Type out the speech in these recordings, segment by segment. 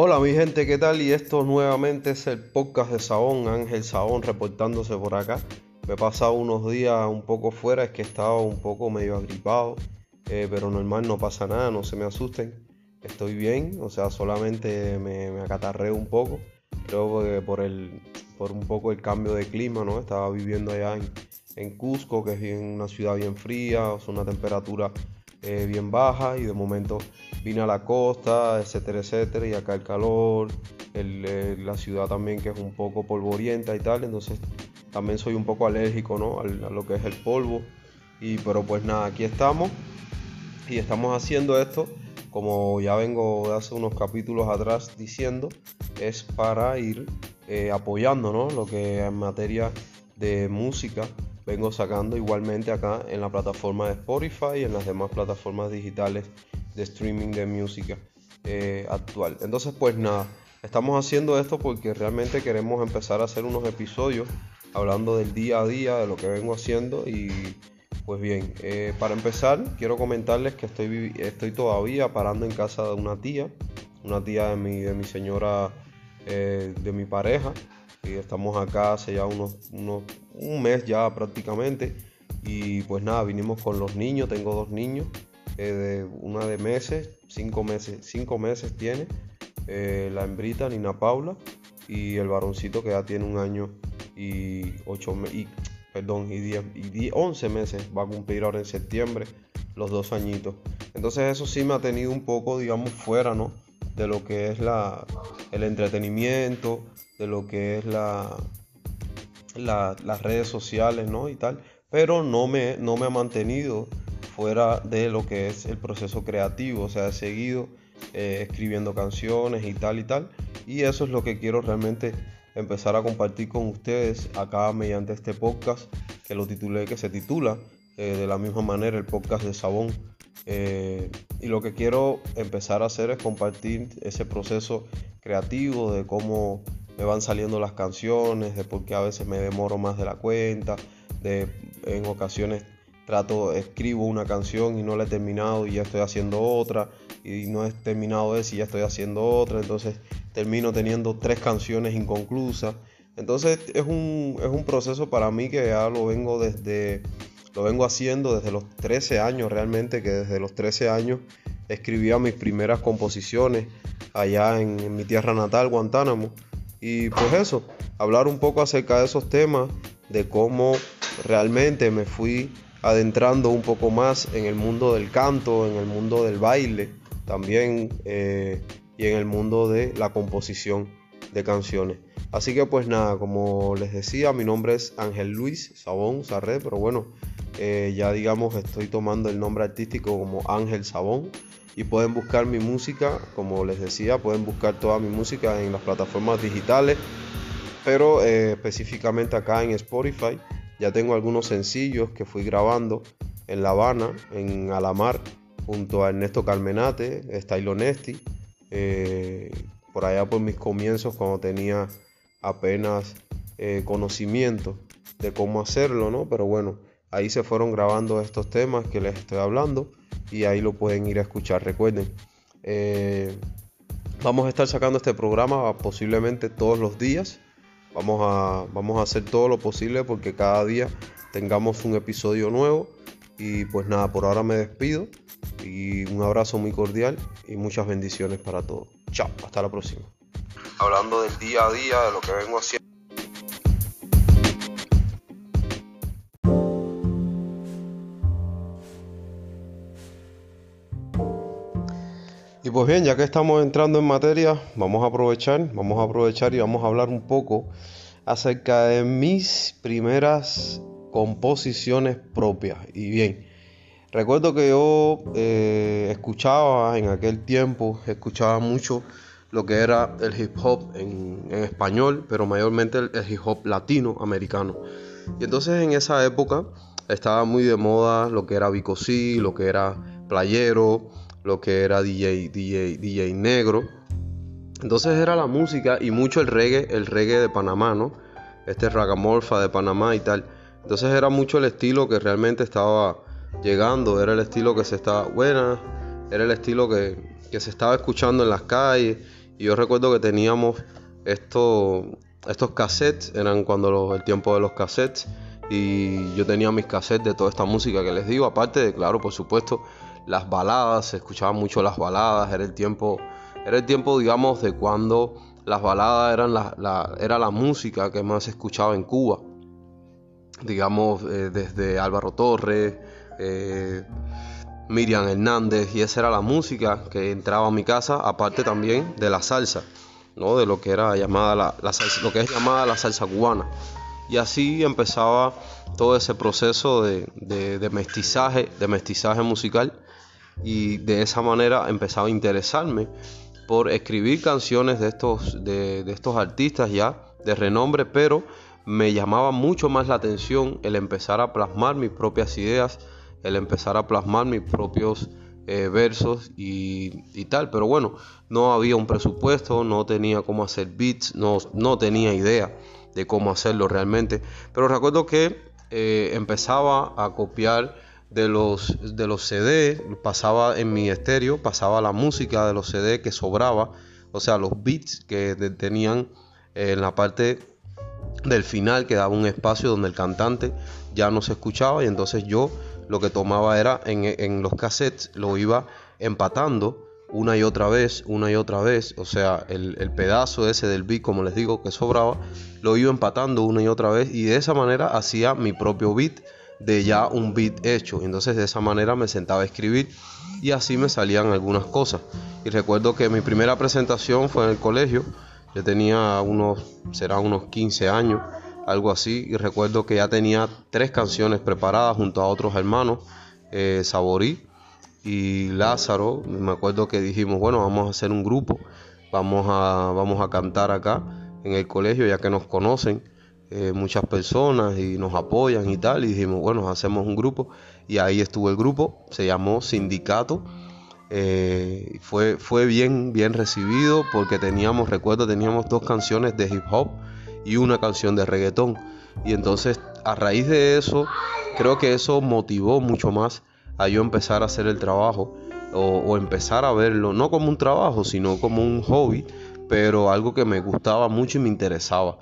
Hola mi gente, ¿qué tal? Y esto nuevamente es el podcast de Saón, Ángel Saón reportándose por acá. Me he pasado unos días un poco fuera, es que estaba un poco medio agripado, eh, pero normal, no pasa nada, no se me asusten. Estoy bien, o sea, solamente me, me acatarré un poco. Creo que por, el, por un poco el cambio de clima, ¿no? Estaba viviendo allá en, Cusco, que es una ciudad bien fría, o una temperatura eh, bien baja y de momento vine a la costa, etcétera, etcétera, y acá el calor, eh, la ciudad también que es un poco polvorienta y tal, entonces también soy un poco alérgico ¿no? a lo que es el polvo, y pero pues nada, aquí estamos y estamos haciendo esto, como ya vengo de hace unos capítulos atrás diciendo, es para ir eh, apoyando ¿no? lo que en materia de música vengo sacando igualmente acá en la plataforma de Spotify y en las demás plataformas digitales de streaming de música eh, actual. Entonces pues nada, estamos haciendo esto porque realmente queremos empezar a hacer unos episodios hablando del día a día, de lo que vengo haciendo y pues bien, eh, para empezar quiero comentarles que estoy, estoy todavía parando en casa de una tía, una tía de mi, de mi señora, eh, de mi pareja, y estamos acá hace ya unos, unos, un mes ya prácticamente. Y pues nada, vinimos con los niños, tengo dos niños, eh, de, una de meses, cinco meses, cinco meses tiene, eh, la hembrita Nina Paula, y el varoncito que ya tiene un año y ocho y, perdón, y, diez, y 11 meses, va a cumplir ahora en septiembre los dos añitos. Entonces eso sí me ha tenido un poco, digamos, fuera, ¿no? De lo que es la, el entretenimiento, de lo que es la, las redes sociales, ¿no? Y tal, pero no me, no me ha mantenido fuera de lo que es el proceso creativo, o sea, he seguido eh, escribiendo canciones y tal y tal, y eso es lo que quiero realmente empezar a compartir con ustedes acá mediante este podcast que lo titulé, que se titula eh, de la misma manera el podcast de Sabón. Eh, y lo que quiero empezar a hacer es compartir ese proceso creativo de cómo me van saliendo las canciones, de por qué a veces me demoro más de la cuenta, de en ocasiones trato, escribo una canción y no la he terminado y ya estoy haciendo otra, y no he terminado esa y ya estoy haciendo otra, entonces termino teniendo tres canciones inconclusas. Entonces es un, es un proceso para mí que ya lo vengo desde lo vengo haciendo desde los 13 años realmente, que desde los 13 años escribía mis primeras composiciones allá en, en mi tierra natal, Guantánamo. Y pues eso, hablar un poco acerca de esos temas, de cómo realmente me fui adentrando un poco más en el mundo del canto, en el mundo del baile también eh, y en el mundo de la composición de canciones. Así que pues nada, como les decía, mi nombre es Ángel Luis Sabón Sarré, pero bueno, eh, ya digamos estoy tomando el nombre artístico como Ángel Sabón y pueden buscar mi música, como les decía, pueden buscar toda mi música en las plataformas digitales, pero eh, específicamente acá en Spotify. Ya tengo algunos sencillos que fui grabando en La Habana, en Alamar, junto a Ernesto Carmenate, Style Honesty, eh, por allá por mis comienzos cuando tenía apenas conocimiento de cómo hacerlo, ¿no? Pero bueno, ahí se fueron grabando estos temas que les estoy hablando y ahí lo pueden ir a escuchar. Recuerden, eh, vamos a estar sacando este programa posiblemente todos los días. Vamos a, vamos a hacer todo lo posible porque cada día tengamos un episodio nuevo. Y pues nada, por ahora me despido y un abrazo muy cordial y muchas bendiciones para todos. Chao, hasta la próxima. Hablando del día a día, de lo que vengo haciendo. Y pues bien, ya que estamos entrando en materia, vamos a aprovechar, vamos a aprovechar y vamos a hablar un poco acerca de mis primeras composiciones propias. Y bien, recuerdo que yo eh, escuchaba en aquel tiempo, escuchaba mucho lo que era el hip hop en, español, pero mayormente el, hip hop latinoamericano. Y entonces en esa época estaba muy de moda lo que era Vico lo que era Playero, lo que era DJ, DJ, DJ negro. Entonces era la música y mucho el reggae, el reggae de Panamá, ¿no? Este ragamorfa de Panamá y tal. Entonces era mucho el estilo que realmente estaba llegando, era el estilo que se estaba, buena, era el estilo que, que se estaba escuchando en las calles Y yo recuerdo que teníamos estos, estos cassettes, eran cuando el tiempo de los cassettes, y yo tenía mis cassettes de toda esta música que les digo, aparte de, claro, por supuesto, las baladas, se escuchaban mucho las baladas, era el tiempo, era el tiempo, digamos, de cuando las baladas eran la, era la música que más se escuchaba en Cuba, digamos, eh, desde Álvaro Torres, eh, Miriam Hernández, y esa era la música que entraba a mi casa, aparte también de la salsa, ¿no? de lo que era llamada la, salsa, lo que es llamada la salsa cubana. Y así empezaba todo ese proceso de, de, mestizaje, de mestizaje musical, y de esa manera empezaba a interesarme por escribir canciones de estos, de, de estos artistas ya de renombre, pero me llamaba mucho más la atención el empezar a plasmar mis propias ideas, el empezar a plasmar mis propios eh, versos y, tal. Pero bueno, no había un presupuesto, no tenía cómo hacer beats, no, no tenía idea de cómo hacerlo realmente. Pero recuerdo que eh, empezaba a copiar de los, de los CD, pasaba en mi estéreo, pasaba la música de los CD que sobraba, o sea, los beats que tenían en la parte del final quedaba un espacio donde el cantante ya no se escuchaba y entonces yo lo que tomaba era en, los cassettes, lo iba empatando una y otra vez, una y otra vez, o sea, el, pedazo ese del beat, como les digo, que sobraba, lo iba empatando una y otra vez y de esa manera hacía mi propio beat de ya un beat hecho. Entonces de esa manera me sentaba a escribir y así me salían algunas cosas. Y recuerdo que mi primera presentación fue en el colegio, yo tenía unos, será unos 15 años algo así. Y recuerdo que ya tenía tres canciones preparadas junto a otros hermanos, eh, Saborí y Lázaro. Me acuerdo que dijimos, bueno, vamos a hacer un grupo, vamos a, vamos a cantar acá en el colegio, ya que nos conocen eh, muchas personas y nos apoyan y tal. Y dijimos, bueno, hacemos un grupo. Y ahí estuvo el grupo, se llamó Sindicato. Eh, fue, fue bien, bien recibido porque teníamos, recuerdo, teníamos dos canciones de hip hop y una canción de reggaetón. Y entonces a raíz de eso, creo que eso motivó mucho más a yo empezar a hacer el trabajo o, empezar a verlo, no como un trabajo, sino como un hobby, pero algo que me gustaba mucho y me interesaba.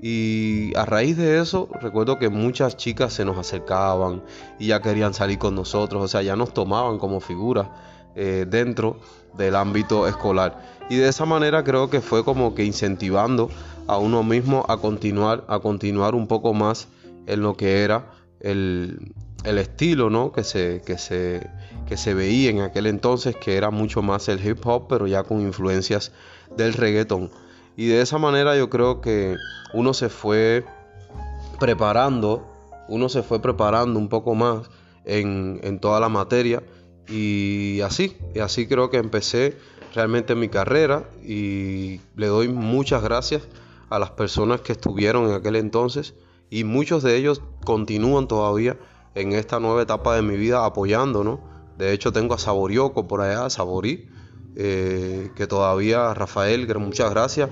Y a raíz de eso, recuerdo que muchas chicas se nos acercaban y ya querían salir con nosotros, o sea, ya nos tomaban como figuras eh, dentro del ámbito escolar. Y de esa manera creo que fue como que incentivando a uno mismo a continuar, a continuar un poco más en lo que era el, estilo ¿no? que, se, que, se, que se veía en aquel entonces, que era mucho más el hip hop, pero ya con influencias del reggaeton. Y de esa manera yo creo que uno se fue preparando, uno se fue preparando un poco más en, en toda la materia. Y así, y así creo que empecé realmente mi carrera. Y le doy muchas gracias a las personas que estuvieron en aquel entonces. Y muchos de ellos continúan todavía en esta nueva etapa de mi vida apoyando, ¿no? De hecho tengo a Saborioco por allá, Saborí, eh, que todavía, Rafael, muchas gracias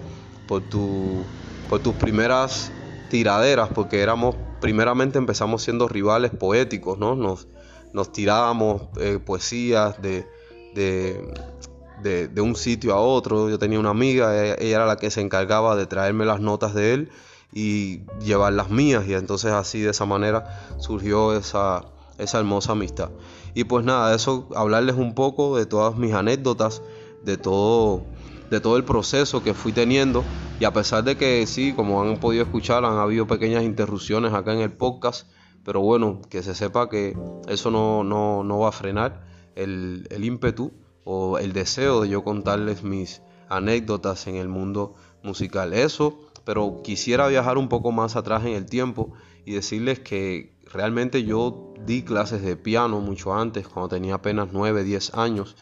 por, tu, por tus primeras tiraderas, porque éramos, primeramente empezamos siendo rivales poéticos, ¿no? Nos, nos tirábamos eh, poesías de, de, un sitio a otro. Yo tenía una amiga, ella, era la que se encargaba de traerme las notas de él y llevar las mías. Y entonces así de esa manera surgió esa, esa hermosa amistad. Y pues nada, eso, hablarles un poco de todas mis anécdotas, de todo, de todo el proceso que fui teniendo. Y a pesar de que sí, como han podido escuchar, han habido pequeñas interrupciones acá en el podcast. Pero bueno, que se sepa que eso no, no, no va a frenar el, el ímpetu o el deseo de yo contarles mis anécdotas en el mundo musical. Eso, pero quisiera viajar un poco más atrás en el tiempo y decirles que realmente yo di clases de piano mucho antes, cuando tenía apenas 9, 10 años,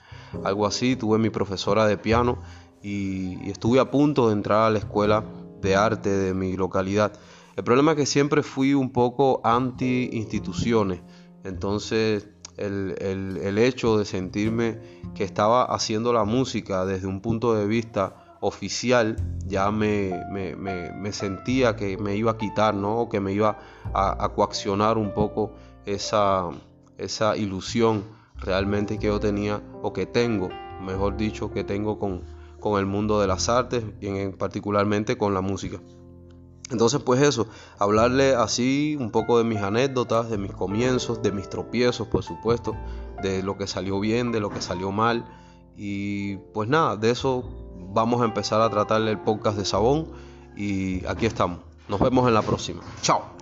algo así. Tuve mi profesora de piano y, estuve a punto de entrar a la escuela de arte de mi localidad. El problema es que siempre fui un poco anti instituciones, entonces el, hecho de sentirme que estaba haciendo la música desde un punto de vista oficial ya me, sentía que me iba a quitar, ¿no? O que me iba a, coaccionar un poco esa, esa ilusión realmente que yo tenía, o que tengo, mejor dicho, que tengo con, con el mundo de las artes y particularmente con la música. Entonces, pues eso, hablarle así un poco de mis anécdotas, de mis comienzos, de mis tropiezos, por supuesto, de lo que salió bien, de lo que salió mal. Y pues nada, de eso vamos a empezar a tratar el podcast de Sabón. Y aquí estamos. Nos vemos en la próxima. Chao.